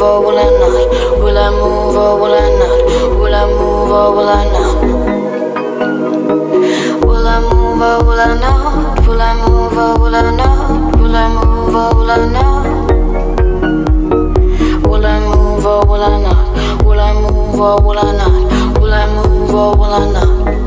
move or will I not? Will I move or will I not? Will I move or will I not? Will I move or will I not? Will I move or will I not? Will I move or will I not? Will I move or will I not? Will I move or will I not? Will I move or will I not?